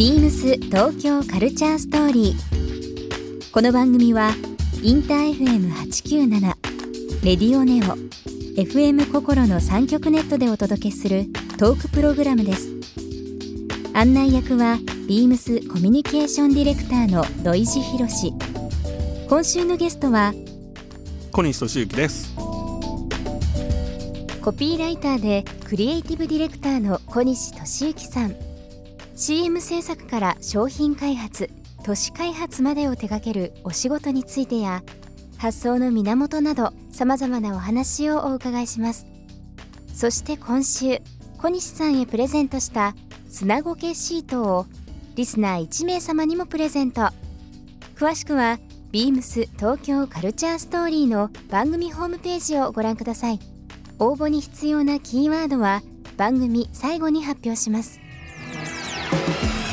ビームス東京カルチャーストーリー。この番組はインター FM897 レディオネオ FM 心の三極ネットでお届けするトークプログラムです。案内役はビームスコミュニケーションディレクターの土井博志。今週のゲストは小西俊之ですコピーライターでクリエイティブディレクターの小西俊之さん CM 制作から商品開発都市開発までを手掛けるお仕事についてや発想の源などさまざまなお話をお伺いします。そして今週小西さんへプレゼントした砂ごけシートをリスナー1名様にもプレゼント。詳しくはビームス東京カルチャーストーリーの番組ホームページをご覧ください。応募に必要なキーワードは番組最後に発表します。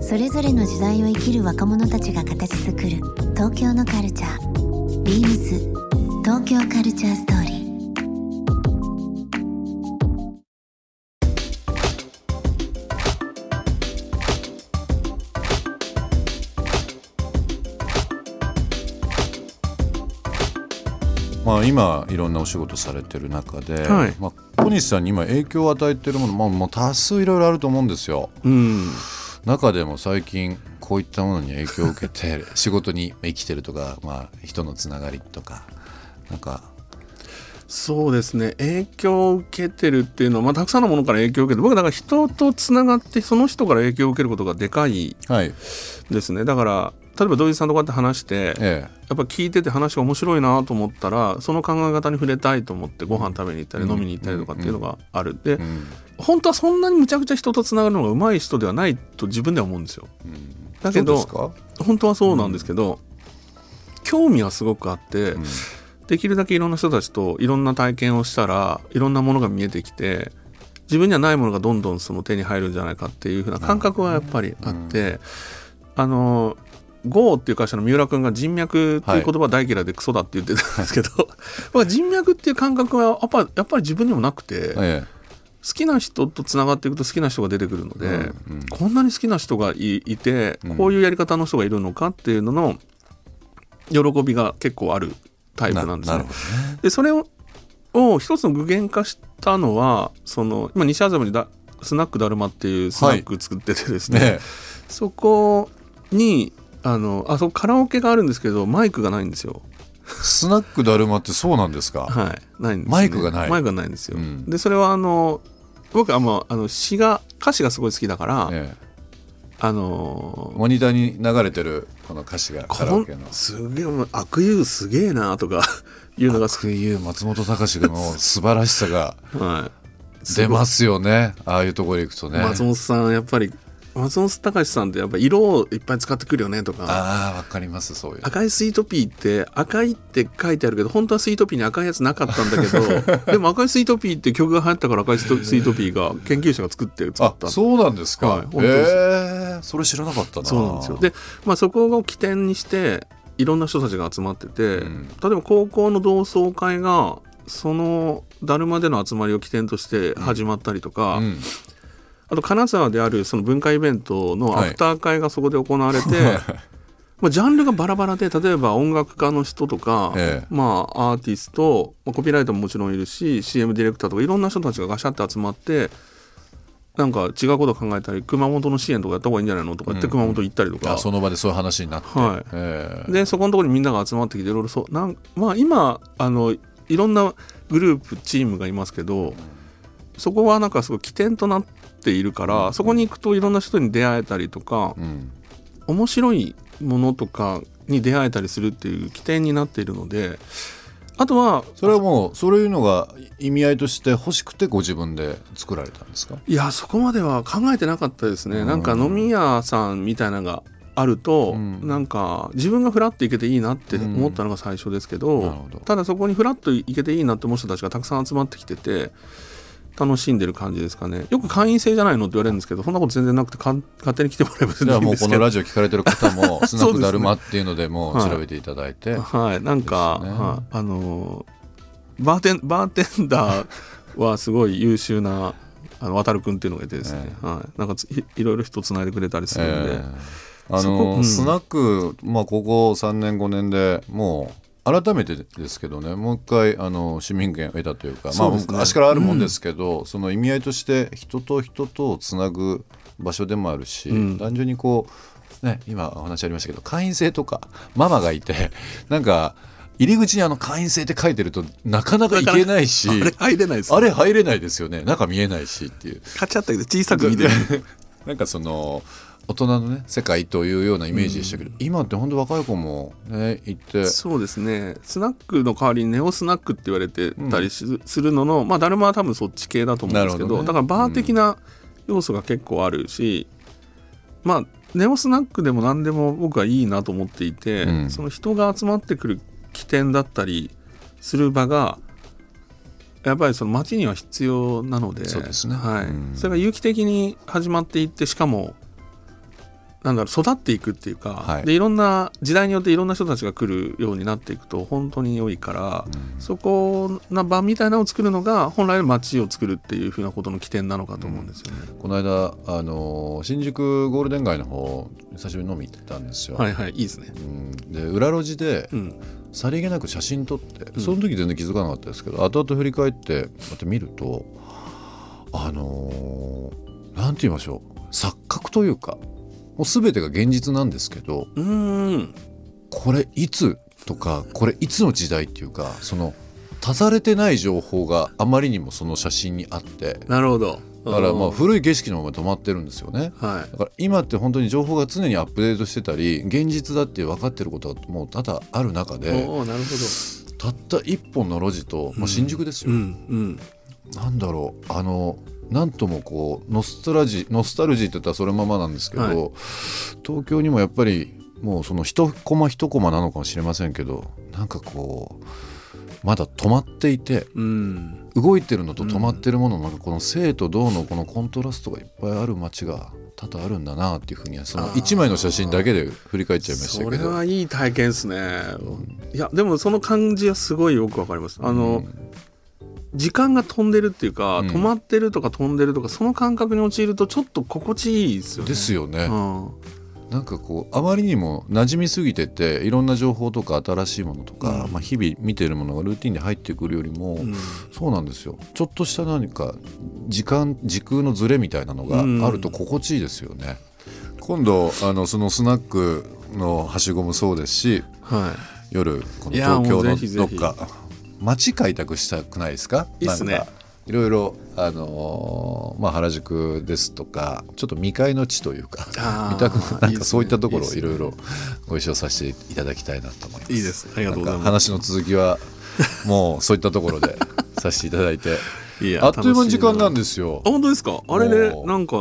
それぞれの時代を生きる若者たちが形作る東京のカルチャー。Beams 東京カルチャーストーリー。まあ、今いろんなお仕事されてる中で、はい。まあ、小西さんに今影響を与えてるもの、まあ、もう多数いろいろあると思うんですよ。うん中でも最近こういったものに影響を受けて 仕事に生きてるとか、まあ、人のつながりとかなんか。そうですね。影響を受けてるっていうのは、まあ、たくさんのものから影響を受けて僕だから人とつながってその人から影響を受けることがでかいはい。ですね。だから例えば土井さんとこうやって話して、えやっぱ聞いてて話が面白いなと思ったらその考え方に触れたいと思ってご飯食べに行ったりうん。飲みに行ったりとかっていうのがある、で本当はそんなにむちゃくちゃ人とつながるのが上手い人ではないと自分では思うんですよ。うん。だけど本当はそうなんですけど、興味はすごくあって、うん。できるだけいろんな人たちといろんな体験をしたらいろんなものが見えてきて自分にはないものがどんどんその手に入るんじゃないかっていうふうな感覚はやっぱりあって、あの GO っていう会社の三浦君が人脈っていう言葉大嫌いでクソだって言ってたんですけど、僕は 人脈っていう感覚はやっぱやっぱり自分にもなくて、え好きな人とつながっていくと好きな人が出てくるので、うんうん。こんなに好きな人がいいてうん。こういうやり方の人がいるのかっていうのの喜びが結構あるタえイプなんですね。ね。でそれをを一つの具現化したのはその今西麻布にだスナックだるまっていうスナック作っててですね、ねそこにあのあそこカラオケがあるんですけどマイクがないんですよ。スナックだるまってそうなんですか？はい、ないんです、ね、マイクがない。マイクがないんですよ。うん。でそれはあの僕はもうあの詩が歌詞がすごい好きだから、ええ。あのモニターに流れてるこの歌詞がカラオケの。すげえ悪友すげえなとか いうのが好悪友松本隆の素晴らしさがき、はい、出ますよね。ああいうところに行くとね。松本さんやっぱり松本隆さんってやっぱ色をいっぱい使ってくるよねとか。ああわかりますそういう。赤いスイートピーって赤いって書いてあるけど本当はスイートピーに赤いやつなかったんだけど でも赤いスイートピーって曲が流行ったから赤いスイートピーが研究者が作って作あった。そうなんですか、はい本当です。ええそれ知らなかったな。そうなんですよ。で、まあ、そこを起点にしていろんな人たちが集まってて、うん。例えば高校の同窓会がそのだるまでの集まりを起点として始まったりとか、うんあと金沢であるその文化イベントのアフター会がそこで行われて、まあ、ジャンルがバラバラで例えば音楽家の人とか、ええ。まあ、アーティスト、まあ、コピーライターももちろんいるし CM ディレクターとかいろんな人たちがガシャって集まってなんか違うことを考えたり熊本の支援とかやった方がいいんじゃないのとか言ってうん熊本行ったりとか、あその場でそういう話になって、はい。ええ。でそこのところにみんなが集まってきていろいろそうなんまあ今あのいろんなグループチームがいますけどそこはなんかすごい起点となっているから、そこに行くといろんな人に出会えたりとか、うん。面白いものとかに出会えたりするっていう起点になっているのであとはそれはもうそういうのが意味合いとして欲しくてご自分で作られたんですか？いやそこまでは考えてなかったですね、うん。なんか飲み屋さんみたいなのがあると、うん。なんか自分がフラッと行けていいなって思ったのが最初ですけど,、なるほど。ただそこにフラッと行けていいなって思う人たちがたくさん集まってきてて楽しんでる感じですかね。よく会員制じゃないのって言われるんですけどそんなこと全然なくてかん勝手に来てもらえば全然いいんですけど。このラジオ聞かれてる方もスナックだるまそっていうのでも はい。調べていただいて、はい。なんか、ね。はい。あのーバーテンバーテンダーはすごい優秀なあの渡るくんっていうのがいてですね、はい、なんかついいろいろ人つないでくれたりするんで、えーあの、うん。スナック、まあ、ここ3年5年でもう改めてですけどねもう一回あの市民権を得たというかまあ、昔からあるもんですけど、その意味合いとして人と人とをつなぐ場所でもあるし、うん。単純にこう、ね、今お話ありましたけど会員制とかママがいて なんか入り口にあの会員制って書いてるとなかなか行けないしあれ入れないですあれ入れないですよね。中見えないしっていう。カチャったけど小さく見てる。なんかその大人のね世界というようなイメージでしたけど、今って本当若い子もね行って。そうですね。スナックの代わりにネオスナックって言われてたりしするのの、まあだるまは多分そっち系だと思うんですけどね。だからバー的な要素が結構あるし、まあネオスナックでも何でも僕はいいなと思っていて、うん。その人が集まってくる起点だったりする場がやっぱりその街には必要なのでそうですね。はい。うん。それが有機的に始まっていってしかもなんだろう育っていくっていうか、はい。でいろんな時代によっていろんな人たちが来るようになっていくと本当に良いから、そこな場みたいなのを作るのが本来の街を作るっていうふうなことの起点なのかと思うんですよね。この間あの新宿ゴールデン街の方久しぶりに飲み行ったんですよ、はいはいいいですね。うん。で裏路地でうん。さりげなく写真撮って、その時全然気づかなかったですけど後々振り返ってこうやって見るとあのーなんて言いましょう。錯覚というかもう全てが現実なんですけどうーんこれいつとかこれいつの時代っていうかその足されてない情報があまりにもその写真にあってなるほど。だからまあうん古い景色のまま止まってるんですよね。はいだから今って本当に情報が常にアップデートしてたり現実だって分かってることがもう多々ある中でおーなるほたった一本の路地と、まあ、新宿ですど。よ、うんうんなんだろうあのなんともこうノスタルジーノスタルジーって言ったらそれままなんですけど、はい東京にもやっぱりもうその一コマ一コマなのかもしれませんけどなんかこうまだ止まっていてうん動いてるのと止まってるもののなんかこの生と動のこのコントラストがいっぱいある街が多々あるんだなっていうふうにはその一枚の写真だけで振り返っちゃいましたそれけど。はいい体験ですね。いやでもその感じはすごいよくわかります。あの、時間が飛んでるっていうか、うん。止まってるとか飛んでるとかその感覚に陥るとちょっと心地いいですよね。ですよね。うん。なんかこうあまりにも馴染みすぎてていろんな情報とか新しいものとか、うん。まあ、日々見てるものがルーティンで入ってくるよりも、うん。そうなんですよ。ちょっとした何か時間時空のズレみたいなのがあると心地いいですよね。今度あのそのスナックのはしごもそうですしは夜この東京のどっか街開拓したくないですか？いいっすね。いろいろ、あのーまあ、原宿ですとかちょっと未開の地というか見たくないんかそういったところをいろいろご一緒させていただきたいなと思います。いいです。ありがとうございます。話の続きはもうそういったところでさせていただいて。あっという間に時間なんでですよ。あ。本当ですか？あれでもう。なんか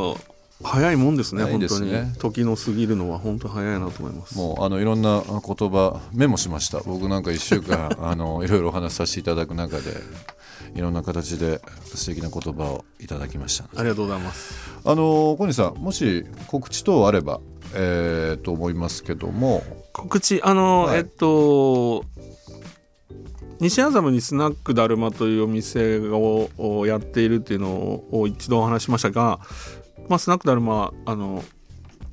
早いもんですね早い本当に。時の過ぎるのは本当早いなと思います。もうあのいろんな言葉メモしました。僕なんか1週間 あのいろいろお話しさせていただく中でいろんな形で素敵な言葉をいただきました。ありがとうございます。あの小西さんもし告知等あれば、えーと思いますけども。告知あの、はい。えっと西麻布にスナックだるまというお店ををやっているっていうのを一度お話ししましたが、まあ、スナックだるまあの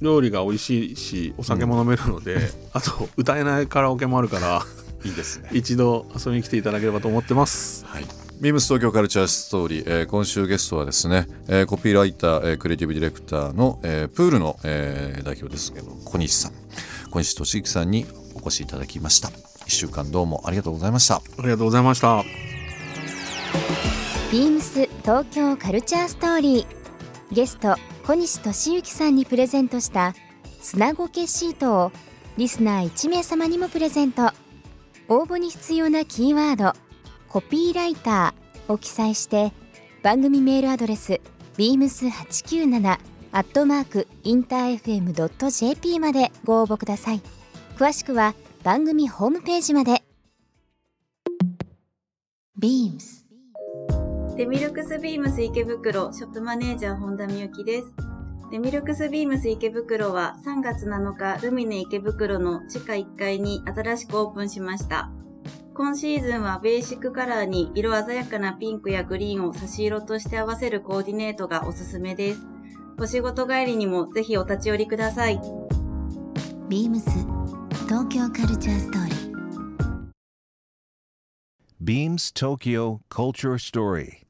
料理が美味しいしお酒も飲めるので、あと歌えないカラオケもあるから いいですね。一度遊びに来ていただければと思ってます。はい。ビームス東京カルチャーストーリー、えー今週ゲストはですね、えーコピーライター、えークリエイティブディレクターの、えープールの、えー代表です。けど小西さん。小西俊之さんにお越しいただきました。1週間どうもありがとうございました。ありがとうございました。ビームス東京カルチャーストーリーゲスト小西俊之さんにプレゼントした砂ごけシートをリスナー1名様にもプレゼント。応募に必要なキーワード「コピーライター」を記載して番組メールアドレス beams897 アットマークインター FM.jp までご応募ください。詳しくは番組ホームページまで。Beams デミルクスビームス池袋ショップマネージャー本田美幸です。デミルクスビームス池袋は3月7日ルミネ池袋の地下1階に新しくオープンしました。今シーズンはベーシックカラーに色鮮やかなピンクやグリーンを差し色として合わせるコーディネートがおすすめです。お仕事帰りにもぜひお立ち寄りください。ビームス東京カルチャーストーリー Beams Tokyo Culture Story.